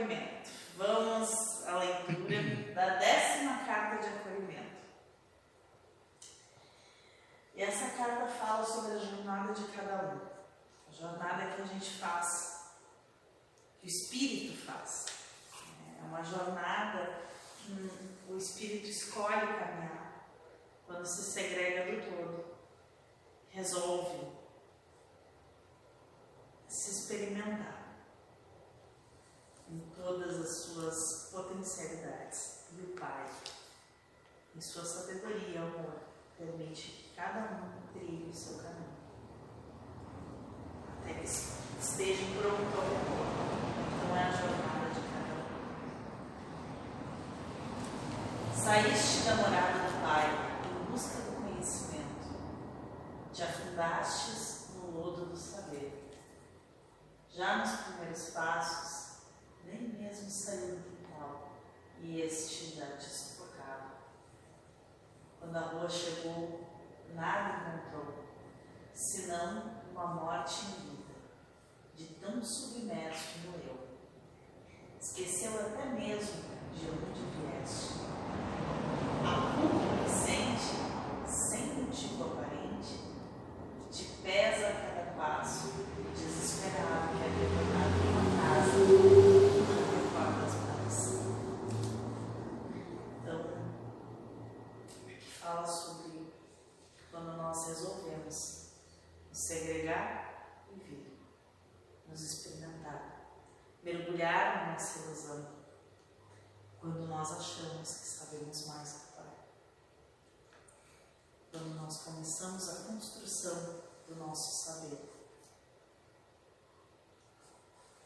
acolhimento. Vamos à leitura da décima carta de acolhimento. E essa carta fala sobre a jornada de cada um, a jornada que a gente faz, que o Espírito faz. É uma jornada que o Espírito escolhe caminhar quando se segrega do todo, resolve se experimentar em todas as suas potencialidades. E o Pai, em sua sabedoria amor, permite que cada um trilhe o seu caminho. Até que esteja pronto ao amor. Então é a jornada de cada um. Saíste da morada do Pai em busca do conhecimento. Te afundastes no lodo do saber. Já nos primeiros passos, nem mesmo saiu do quintal, e este já te sufocava. Quando a rua chegou, nada encontrou, senão uma morte em vida, de tão submerso no eu. Esqueceu até mesmo de onde vieste. A culpa que sente, sem motivo aparente, te pesa a cada passo, desesperado que é retornado uma casa. nós resolvemos nos segregar e vir, nos experimentar, mergulhar na nossa ilusão, quando nós achamos que sabemos mais que o Pai. Quando nós começamos a construção do nosso saber.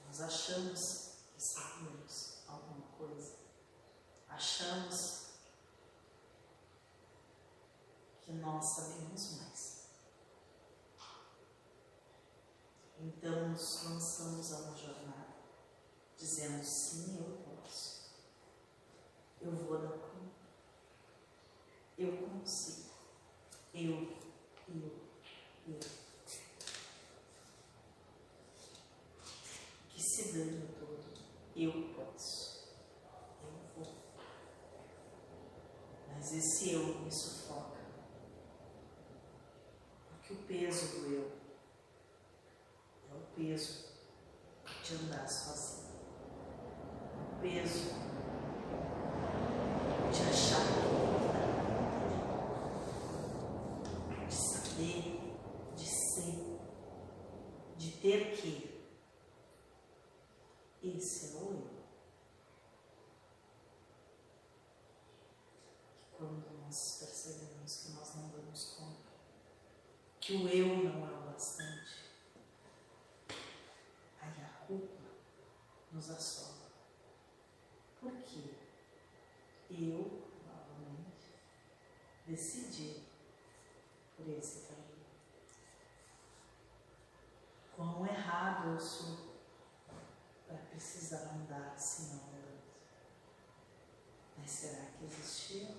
Nós achamos que sabemos alguma coisa. Achamos que nós sabemos mais. Então nos lançamos a uma jornada, dizendo sim, eu posso. Eu vou dar conta. Eu consigo. Eu, eu, eu. Que se dane todo. Eu posso. Eu vou. Mas esse eu me sufoca que o peso do eu o peso de andar sozinho. O peso de achar que de saber, de ser, de ter que. Esse é o eu. Que quando nós percebemos que nós não damos conta, que o eu não é o bastante, aí a culpa nos assola. Por quê? Eu, novamente, decidi por esse caminho. Quão errado eu sou para precisar andar se não andando. Mas será que existia?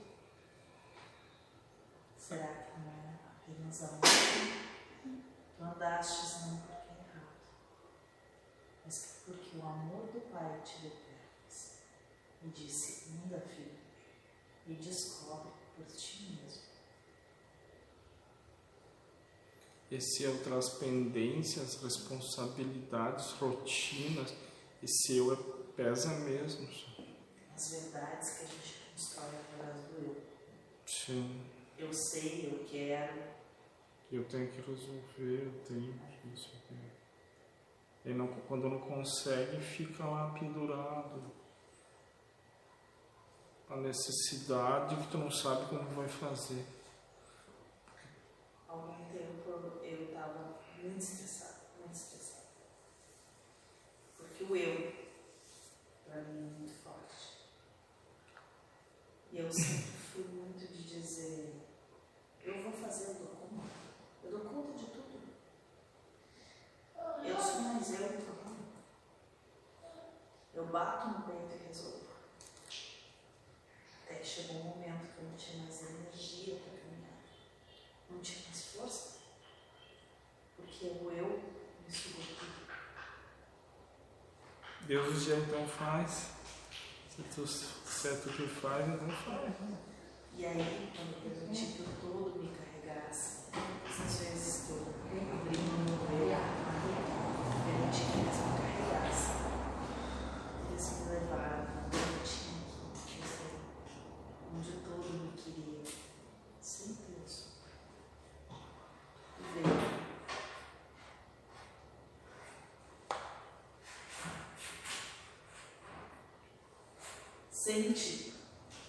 Será que não era? apenas a um. Tu andastes não porque é errado, mas porque o amor do Pai te deu pernas e disse: Anda, filho, e descobre por ti mesmo. Esse eu traz pendências, responsabilidades, rotinas. Esse eu é, pesa mesmo. As verdades que a gente constrói através do eu. Sim. Eu sei, eu quero, eu tenho que resolver, eu tenho que isso E não, quando não consegue, fica lá pendurado. A necessidade que tu não sabe como vai fazer. Algum tempo eu estava muito estressado, muito estressado. Porque o eu, para mim, é muito forte. E eu sempre Deus já então faz. Se tu, se é que faz, então faz. Né? E aí, quando pelo título todo me carregasse, essas vezes que eu brinco, eu pergunte que responde. sente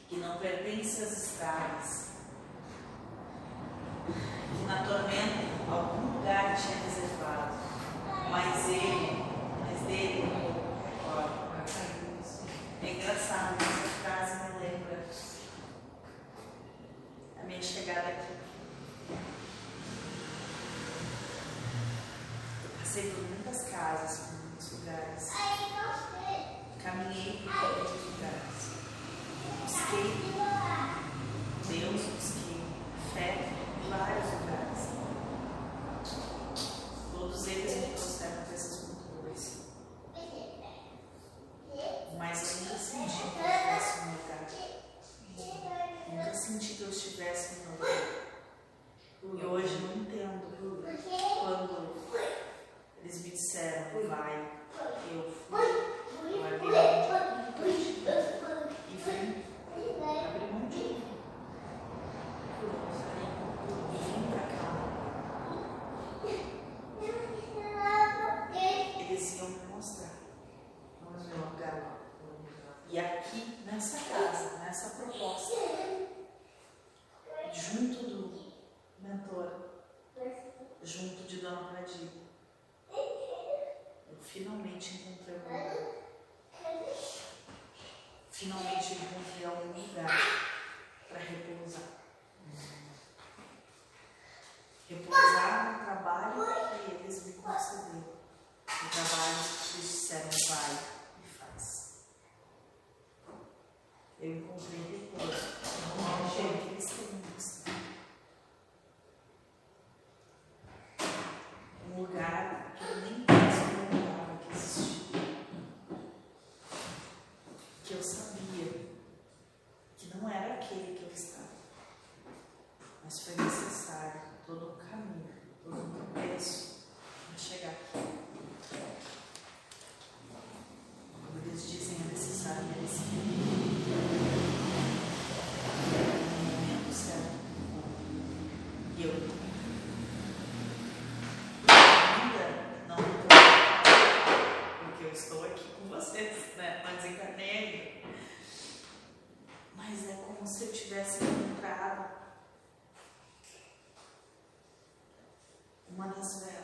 que não pertence às estradas, que na tormenta algum lugar tinha reservado, mas ele, mas dele. É engraçado, essa frase me lembra a minha chegada aqui. Eu passei por muitas casas, por muitos lugares. Caminhei por muitos lugares. Busquei Deus, busquei fé em vários lugares. Todos eles me trouxeram para essas culturas. Mas eu nunca senti que eu estivesse no lugar. Nunca senti que eu estivesse no lugar. E hoje não entendo quando eles me disseram, vai. disseram vai e faz. Eu encontrei one husband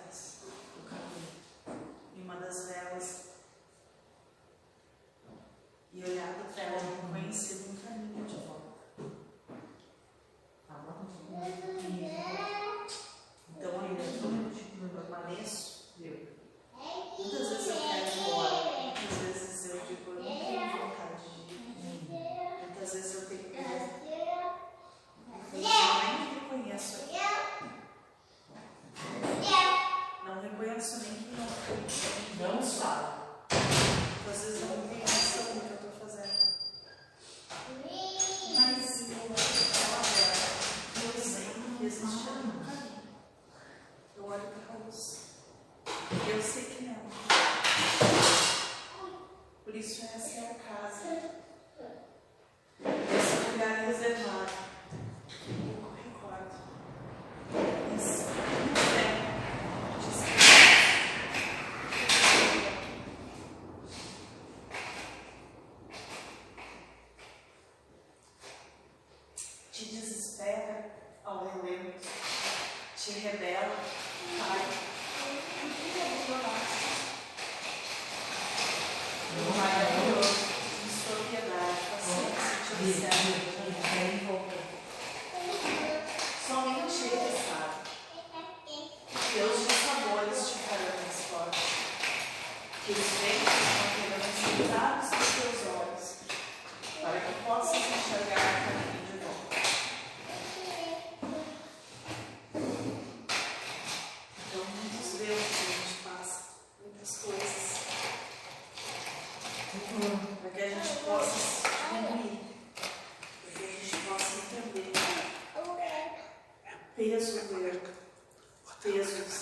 Para que a gente possa unir, Para que a gente possa entender. Né? Peso do eu. Peso do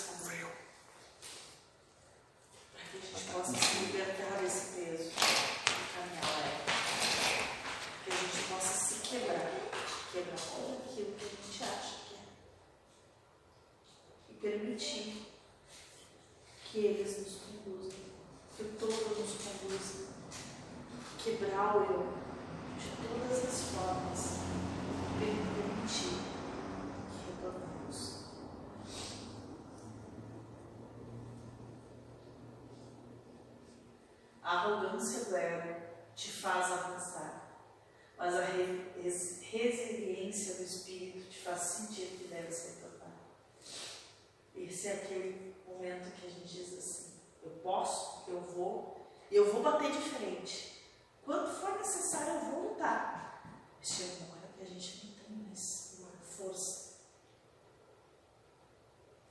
Esse é aquele momento que a gente diz assim: eu posso, eu vou, eu vou bater de frente. Quando for necessário, eu vou lutar. Chega uma hora que a gente não tem mais força.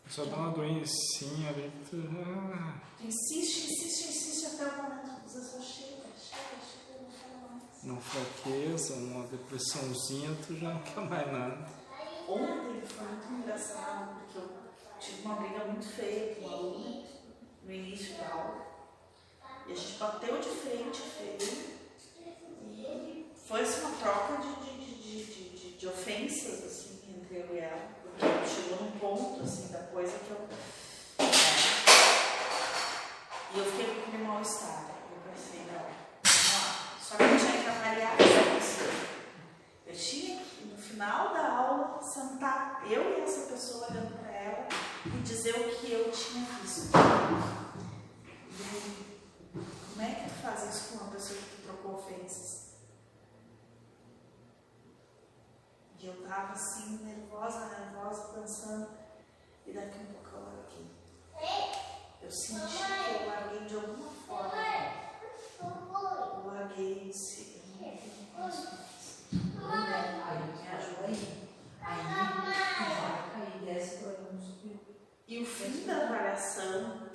Só dá uma doencinha ali. Tu... Ah. tu insiste, insiste, insiste até o momento que você só chega, chega, chega, não quer mais. Não fraqueza, uma depressãozinha, tu já não quer mais nada. Ontem foi muito engraçado, porque eu tive uma briga muito feia com uma aluna no início da aula. E a gente bateu de frente feio. E foi assim, uma troca de, de, de, de, de ofensas assim, entre eu e ela. Porque chegou num ponto assim, da coisa que eu. E eu fiquei com aquele mal-estar. Eu pensei, não, só que eu tinha que avaliar isso. Eu tinha que, no final da aula, sentar eu e essa pessoa olhando para ela e dizer o que eu tinha visto. E como é que tu faz isso com uma pessoa que trocou ofensas? E eu tava assim, nervosa, nervosa, pensando, e daqui a pouco eu larguei. Eu senti que eu larguei de alguma forma. Eu larguei e disse, eu não tenho mais. Me ajuda aí. E o fim da avaliação,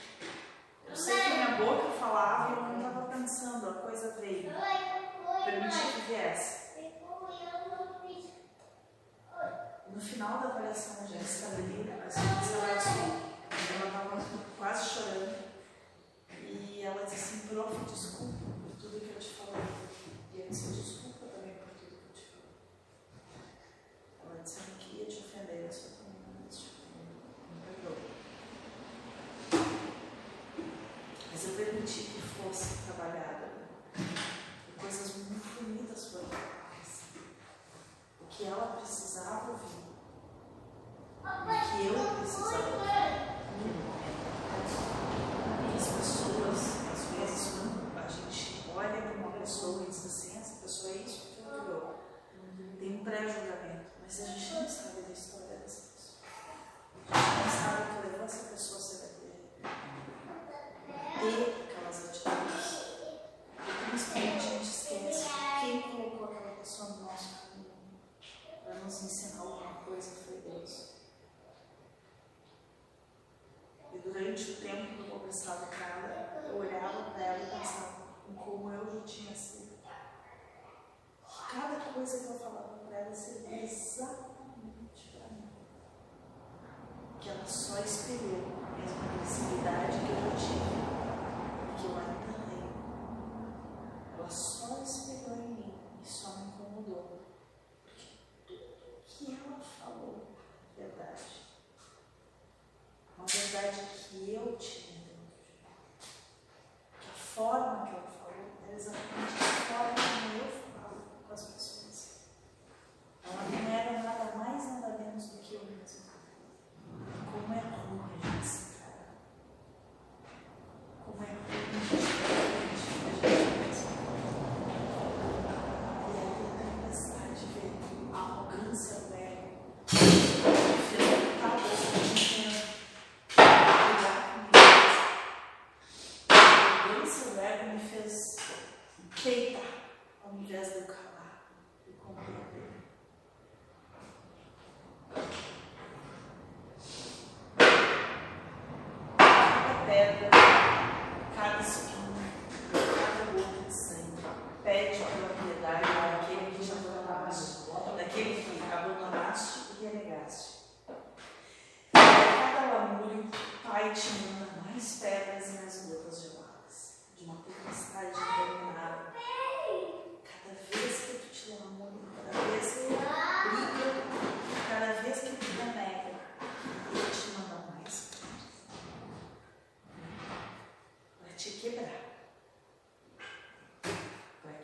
eu sei que minha boca falava e eu não estava pensando, a coisa veio. Permitir que viesse. No final da avaliação, a gente estava ali, a gente abraçou. Ela estava quase chorando. E ela disse assim, prof, desculpa por tudo que eu te falei. E eu disse, desculpa também por tudo que eu te falei. Ela disse, eu não queria te ofender, eu só também não quis te ofender. Me perdoa. Mas eu permiti que fosse trabalhada. E coisas muito bonitas foram feitas. O que ela precisava ouvir. O que eu precisava ouvir. E as pessoas, às vezes, quando a gente olha para uma pessoa e diz assim, essa pessoa é isso que eu criou. Tem um pré-julgamento, mas a gente não sabe da história dessa pessoa. A gente não sabe o que levou essa pessoa a ser ter aquelas atitudes. E principalmente a gente esquece quem colocou aquela pessoa no nosso caminho para nos ensinar alguma coisa foi Deus. E durante o tempo que eu conversava com ela, eu olhava para ela e pensava em como eu já tinha sido. Cada coisa que eu falava para ela servia exatamente para mim. Que ela só espelhou a mesma agressividade que eu já que eu ainda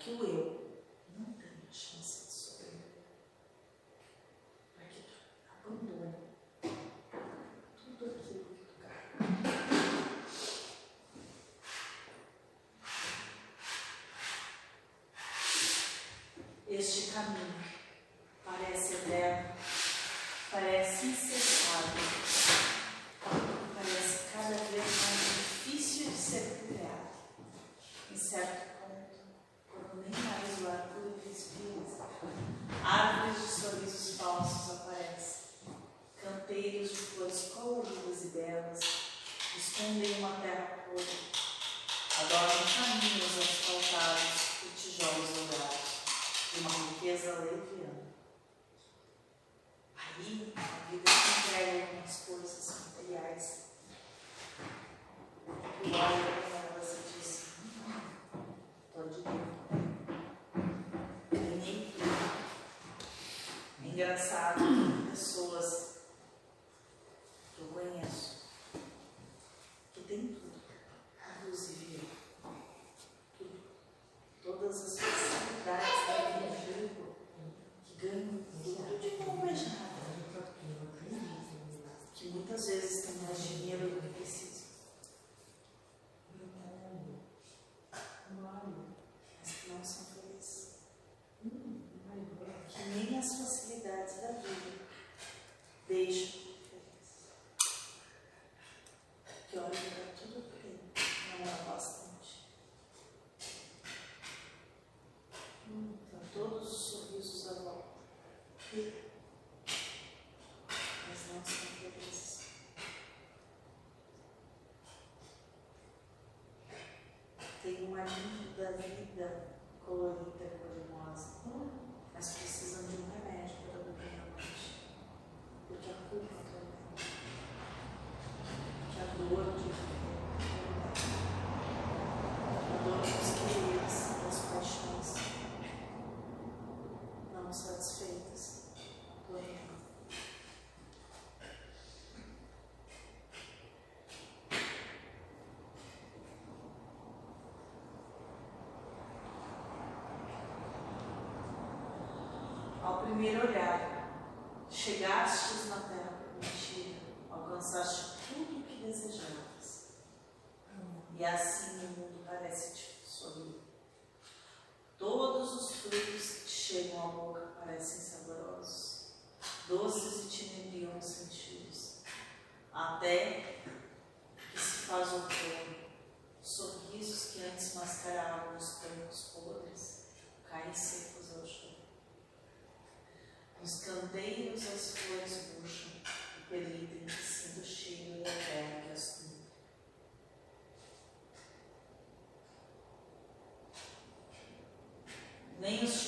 que o eu não tenha chance de sobreviver, para que tu abandone tudo aquilo que tu carrega. Este caminho uma linda vida colorida, cor-de-rosa, mas hum? precisam de um remédio. primeiro olhar. Chegastes na terra prometida, alcançaste tudo o que desejavas. E assim o mundo parece-te sorrir. Todos os frutos que chegam à boca parecem saborosos, doces e te inebriam os sentidos, até que se faz o outono, sorrisos que antes mascaravam os prantos podres caem secos ao chão. Os candeiros as flores murcham e permitem que sinta o cheiro da terra que as cura. Nem os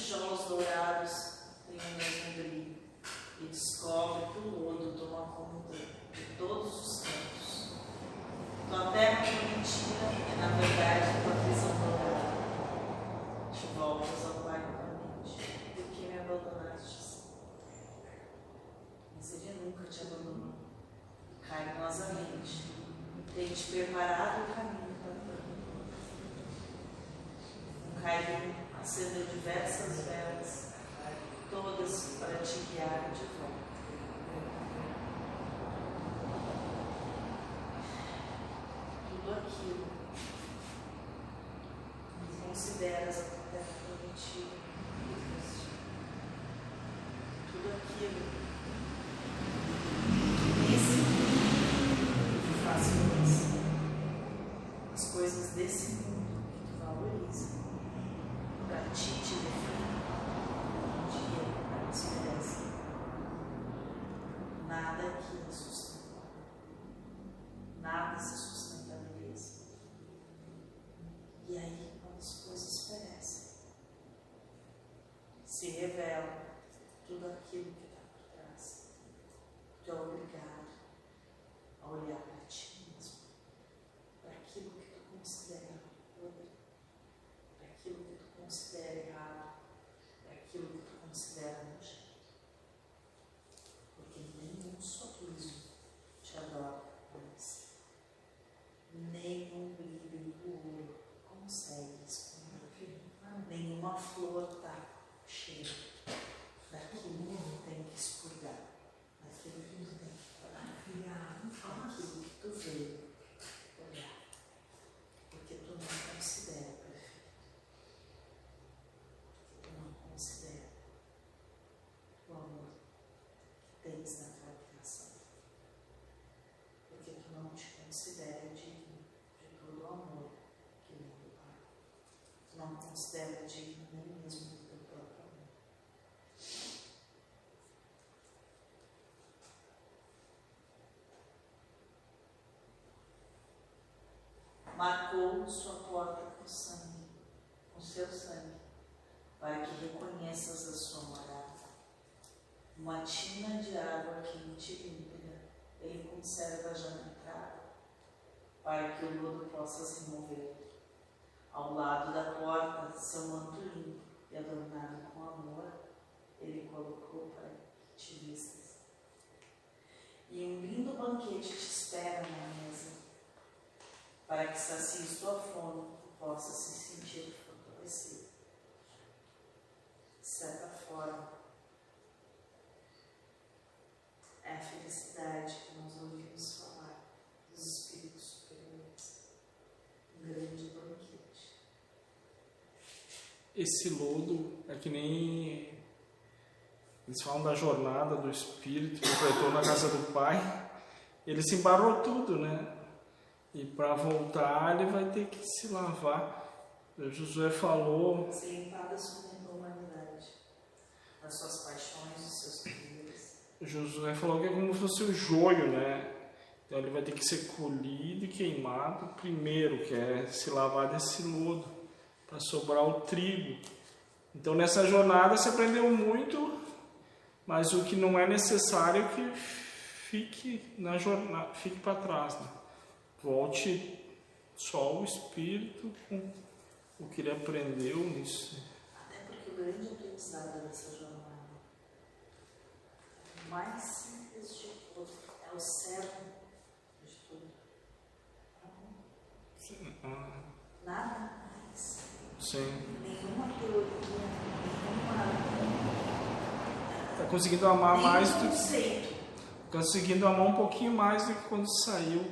caiu, acendeu diversas velas, todas para te guiar de volta. Tudo aquilo consideras considera digno nem mesmo do teu próprio amor. Marcou sua porta com sangue, com seu sangue, para que reconheças a sua morada. Uma tina de água quente e límpida ele conserva já na entrada, para que o lodo possa se mover. Ao lado da porta, seu manto limpo e adornado com amor, ele colocou para que te vistas. E um lindo banquete te espera na mesa, para que sacies tua fome e possa se sentir fortalecido. De certa forma, é a felicidade que nós ouvimos falar dos espíritos superiores. Um grande banquete. Esse lodo é que nem eles falam da jornada do espírito que completou na casa do pai. Ele se embarrou tudo, né? E para voltar ele vai ter que se lavar. O Josué falou. Da sua humanidade, das suas paixões, dos seus queridos. Josué falou que é como se fosse o joio, né? Então ele vai ter que ser colhido e queimado primeiro, que é se lavar desse lodo, para sobrar o trigo. Então nessa jornada você aprendeu muito, mas o que não é necessário é que fique na jornada, fique para trás, né? Volte só o espírito com o que ele aprendeu nisso. Até porque o grande aprendizado dessa jornada, o mais simples de tudo, é o cerne de tudo. Sim. Nada. Sim. Nenhuma teoria, nenhuma. Tá conseguindo amar mais nenhum do conceito. conseguindo amar um pouquinho mais do que quando saiu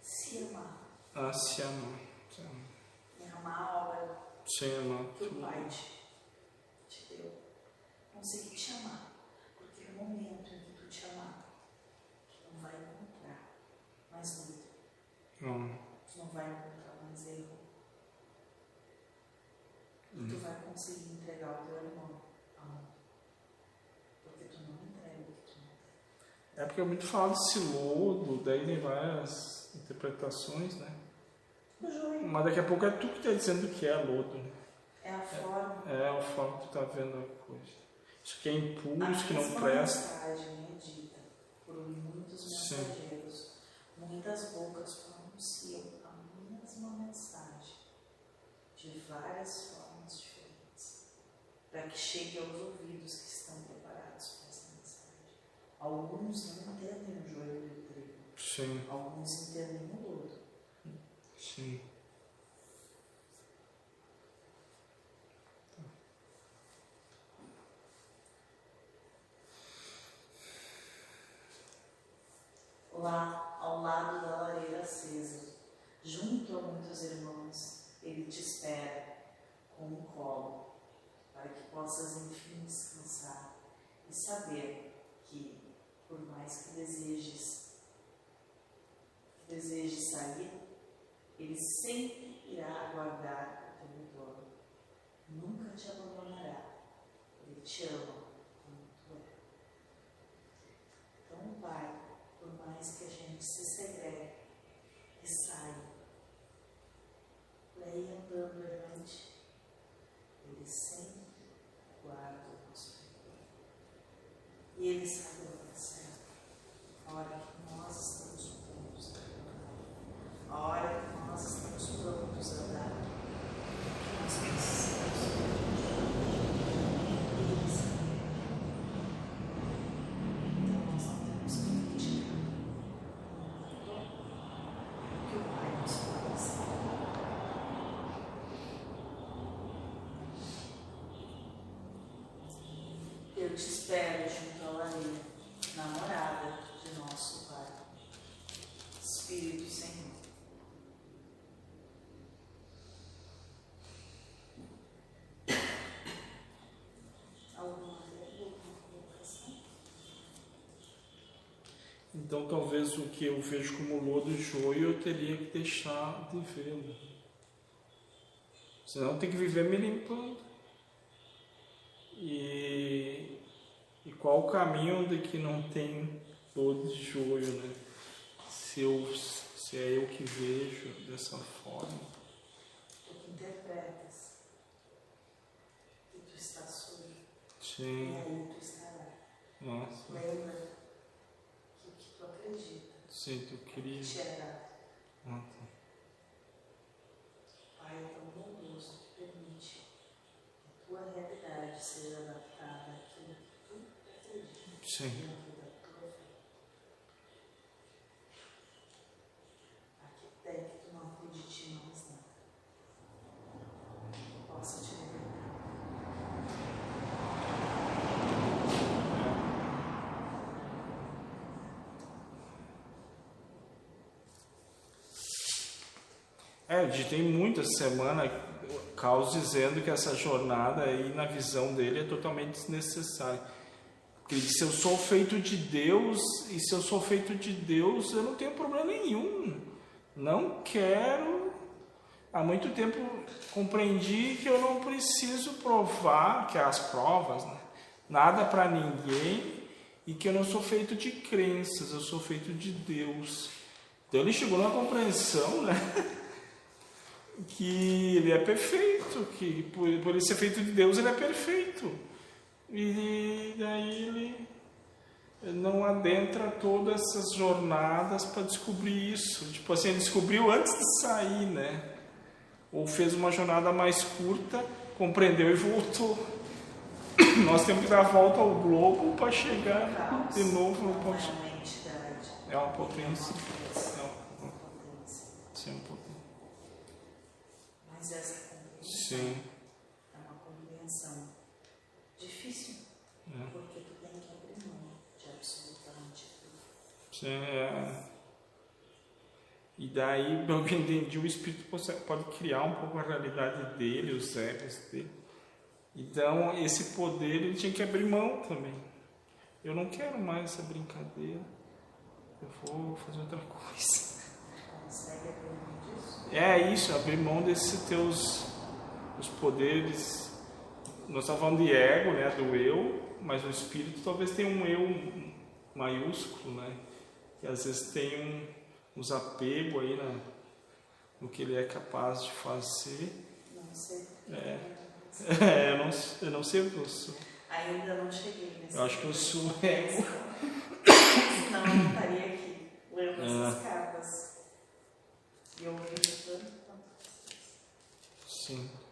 Se amar. a se amar. Se amar. E amar a obra Se amar que o. Pai te, te deu. Conseguir te amar. Porque no momento em que tu te amar, tu não vai encontrar mais luta. Não. Tu não vai encontrar mais erro. E tu vai conseguir entregar o teu irmão. Porque tu não entrega o que tu não tem. É porque é muito falado desse lodo, daí tem várias interpretações, né? Mas daqui a pouco é tu que está dizendo que é lodo. né? é a forma. É o fato que tu tá vendo a coisa. Isso que é a impulso, que não presta. mensagem é dita por muitos Sim. mensageiros. Muitas bocas pronunciam a mesma mensagem de várias formas. Para que chegue aos ouvidos que estão preparados para essa mensagem. Alguns não entendem o joio do trigo. Sim, Alguns entendem o lodo. sim. Lá, ao lado da lareira acesa, junto a muitos irmãos, ele te espera com um colo, para que possas enfim descansar e saber que, por mais que desejes, que desejes sair, ele sempre irá aguardar o teu retorno. Nunca te abandonará. Ele te ama como tu é. Então, Pai, por mais que a gente se segregue e saia, por aí andando errante, Ele sempre guarda o nosso retorno. E Ele sabe a hora certa, a hora que nós estamos prontos a andar, a hora que nós estamos prontos a andar, que nós precisamos Ele sabe. Então nós não temos que criticar. O que o Pai nos faz. Eu te espero junto à lareira, na morada de nosso Pai. Espírito Senhor. Alguma pergunta, alguma colocação? Então talvez o que eu vejo como lodo e joio eu teria que deixar de vê-lo. Senão tem que viver me limpando. E, e qual o caminho de que não tem dor de joio, né? Se, eu, se é eu que vejo dessa forma. Tu interpretas que tu está sujo. Sim. E aí tu estará. Nossa. Lembra que o que tu acredita Sim, tu queria. Ah, tá. Pai é tão bondoso que permite que a tua realidade seja adaptada àquilo que tu acredita Sim. dentro da tua fé. Até que tu não acredite em mais nada. Possa te libertar. É, tem muita semana caos dizendo que essa jornada aí, na visão dele, é totalmente desnecessária. Porque ele disse, eu sou feito de Deus, e se eu sou feito de Deus, eu não tenho problema nenhum. Não quero. Há muito tempo compreendi que eu não preciso provar, que as provas, né? nada para ninguém, e que eu não sou feito de crenças, eu sou feito de Deus. Então ele chegou numa compreensão, né? que ele é perfeito, que por, por ele ser feito de Deus ele é perfeito. E daí ele não adentra todas essas jornadas para descobrir isso. Tipo assim, ele descobriu antes de sair, né? Ou fez uma jornada mais curta, compreendeu e voltou. Nós temos que dar a volta ao globo para chegar de novo no ponto. é uma entidade. É uma potência. É É uma uma potência. Mas essa compreensão Sim. é uma compreensão difícil, É. porque tu tem que abrir mão de absolutamente tudo. Sim, é. E daí, pelo que eu entendi, o espírito pode pode criar um pouco a realidade dele, os egos dele. Então, esse poder ele tinha que abrir mão também. Eu não quero mais essa brincadeira. Eu vou fazer outra coisa. Consegue abrir mão disso? É isso, abrir mão desses teus os poderes. Nós estamos falando de ego, né, do eu, mas o espírito talvez tenha um eu maiúsculo, né, que às vezes tem um, uns apegos aí na, no que ele é capaz de fazer. Não sei. É. É, eu, não, eu não sei o que eu sou. Ainda não cheguei nesse Eu acho que eu sou ego. Senão eu não estaria aqui lendo É. essas cartas. E ouvindo. Sim.